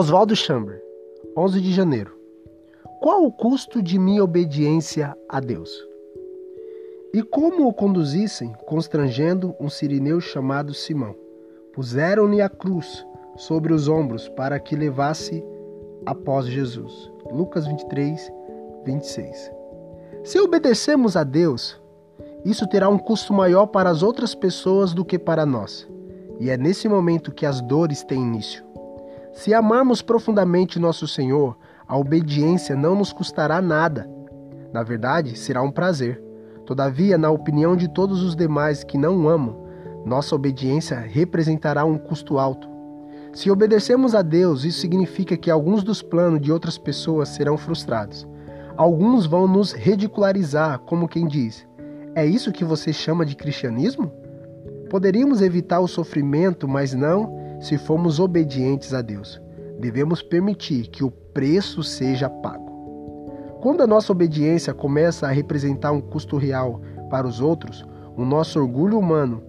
Oswaldo Chamber, 11 de janeiro. Qual o custo de minha obediência a Deus? E como o conduzissem, constrangendo um sirineu chamado Simão, puseram-lhe a cruz sobre os ombros para que levasse após Jesus. Lucas 23, 26. Se obedecemos a Deus, isso terá um custo maior para as outras pessoas do que para nós. E é nesse momento que as dores têm início. Se amarmos profundamente nosso Senhor, a obediência não nos custará nada. Na verdade, será um prazer. Todavia, na opinião de todos os demais que não amam, nossa obediência representará um custo alto. Se obedecemos a Deus, isso significa que alguns dos planos de outras pessoas serão frustrados. Alguns vão nos ridicularizar, como quem diz: É isso que você chama de cristianismo? Poderíamos evitar o sofrimento, mas não se formos obedientes a Deus. Devemos permitir que o preço seja pago. Quando a nossa obediência começa a representar um custo real para os outros, o nosso orgulho humano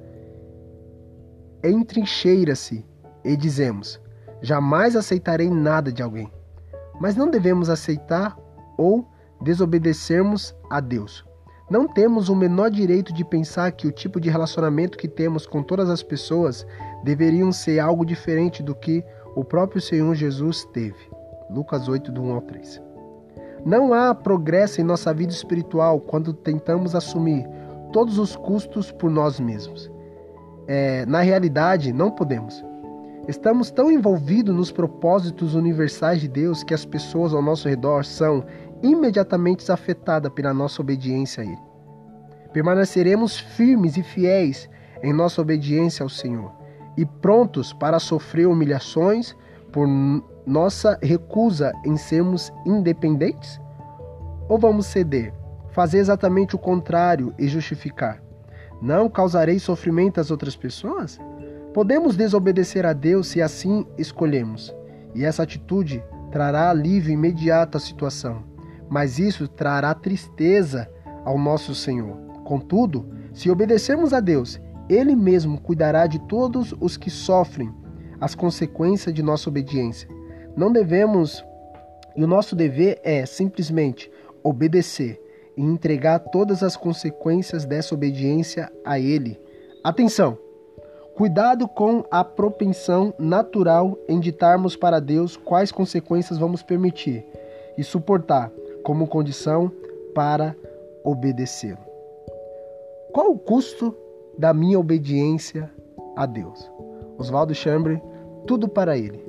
entrincheira-se e dizemos: jamais aceitarei nada de alguém. Mas não devemos aceitar ou desobedecermos a Deus. Não temos o menor direito de pensar que o tipo de relacionamento que temos com todas as pessoas deveriam ser algo diferente do que o próprio Senhor Jesus teve. Lucas 8, do 1 ao 3. Não há progresso em nossa vida espiritual quando tentamos assumir todos os custos por nós mesmos. É, na realidade, não podemos. Estamos tão envolvidos nos propósitos universais de Deus que as pessoas ao nosso redor são imediatamente afetadas pela nossa obediência a Ele. Permaneceremos firmes e fiéis em nossa obediência ao Senhor e prontos para sofrer humilhações por nossa recusa em sermos independentes? Ou vamos ceder, fazer exatamente o contrário e justificar? Não causarei sofrimento às outras pessoas? Podemos desobedecer a Deus se assim escolhemos, e essa atitude trará alívio imediato à situação mas isso trará tristeza ao nosso Senhor. Contudo, se obedecermos a Deus, Ele mesmo cuidará de todos os que sofrem as consequências de nossa obediência. Não devemos, e o nosso dever é simplesmente obedecer e entregar todas as consequências dessa obediência a Ele. Atenção! Cuidado com a propensão natural em ditarmos para Deus quais consequências vamos permitir e suportar como condição para obedecê-lo. Qual o custo da minha obediência a Deus? Oswaldo Chambre, tudo para ele.